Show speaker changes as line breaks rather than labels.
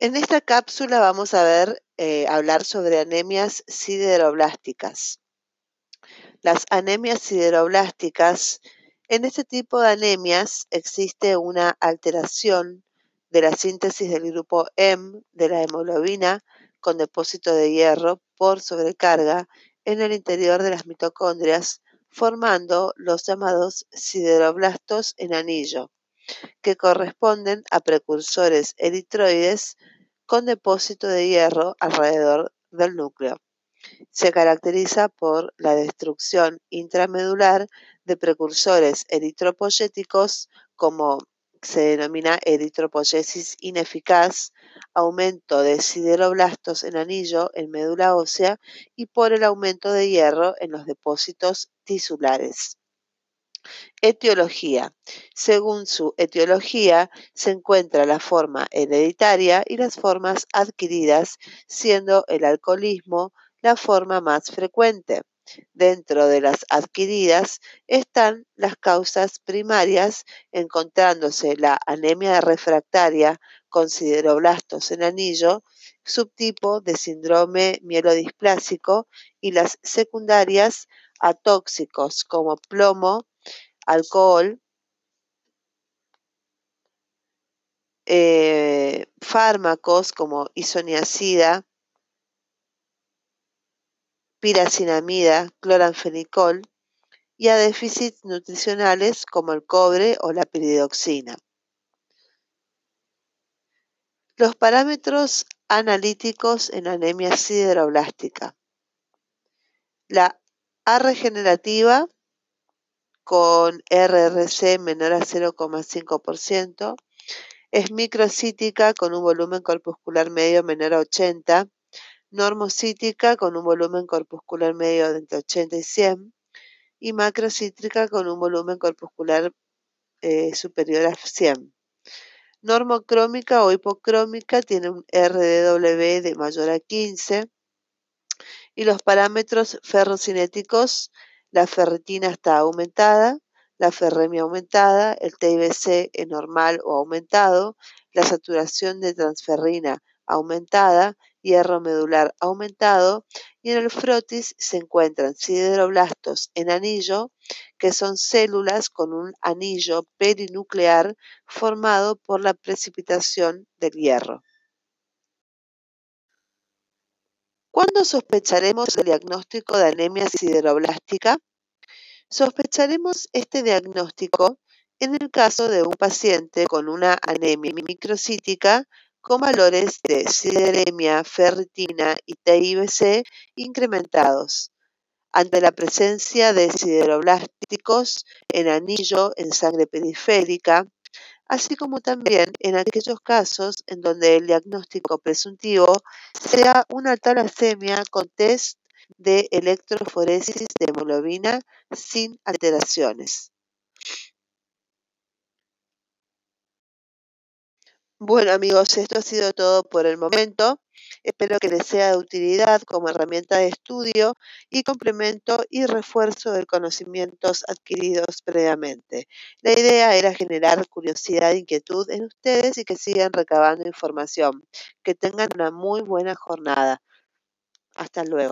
En esta cápsula vamos a ver, eh, hablar sobre anemias sideroblásticas. Las anemias sideroblásticas, en este tipo de anemias existe una alteración de la síntesis del grupo M de la hemoglobina con depósito de hierro por sobrecarga en el interior de las mitocondrias, formando los llamados sideroblastos en anillo que corresponden a precursores eritroides con depósito de hierro alrededor del núcleo. Se caracteriza por la destrucción intramedular de precursores eritropoyéticos como se denomina eritropoyesis ineficaz, aumento de sideroblastos en anillo en médula ósea y por el aumento de hierro en los depósitos tisulares. Etiología. Según su etiología, se encuentra la forma hereditaria y las formas adquiridas, siendo el alcoholismo la forma más frecuente. Dentro de las adquiridas están las causas primarias, encontrándose la anemia refractaria con sideroblastos en anillo, subtipo de síndrome mielodisplásico y las secundarias a tóxicos como plomo, alcohol, eh, fármacos como isoniazida, piracinamida, cloranfenicol y a déficits nutricionales como el cobre o la piridoxina. Los parámetros analíticos en anemia sideroblástica. La A regenerativa con RRC menor a 0,5%, es microcítica con un volumen corpuscular medio menor a 80, normocítica con un volumen corpuscular medio de entre 80 y 100, y macrocítrica con un volumen corpuscular eh, superior a 100. Normocrómica o hipocrómica tiene un RDW de mayor a 15 y los parámetros ferrocinéticos la ferritina está aumentada, la ferremia aumentada, el TIBC es normal o aumentado, la saturación de transferrina aumentada, hierro medular aumentado y en el frotis se encuentran sideroblastos en anillo, que son células con un anillo perinuclear formado por la precipitación del hierro. ¿Cuándo sospecharemos el diagnóstico de anemia sideroblástica? Sospecharemos este diagnóstico en el caso de un paciente con una anemia microcítica con valores de sideremia, ferritina y TIBC incrementados, ante la presencia de sideroblásticos en anillo en sangre periférica, así como también en aquellos casos en donde el diagnóstico presuntivo sea una talasemia con test de electroforesis de hemoglobina sin alteraciones. Bueno amigos, esto ha sido todo por el momento. Espero que les sea de utilidad como herramienta de estudio y complemento y refuerzo de conocimientos adquiridos previamente. La idea era generar curiosidad e inquietud en ustedes y que sigan recabando información. Que tengan una muy buena jornada. Hasta luego.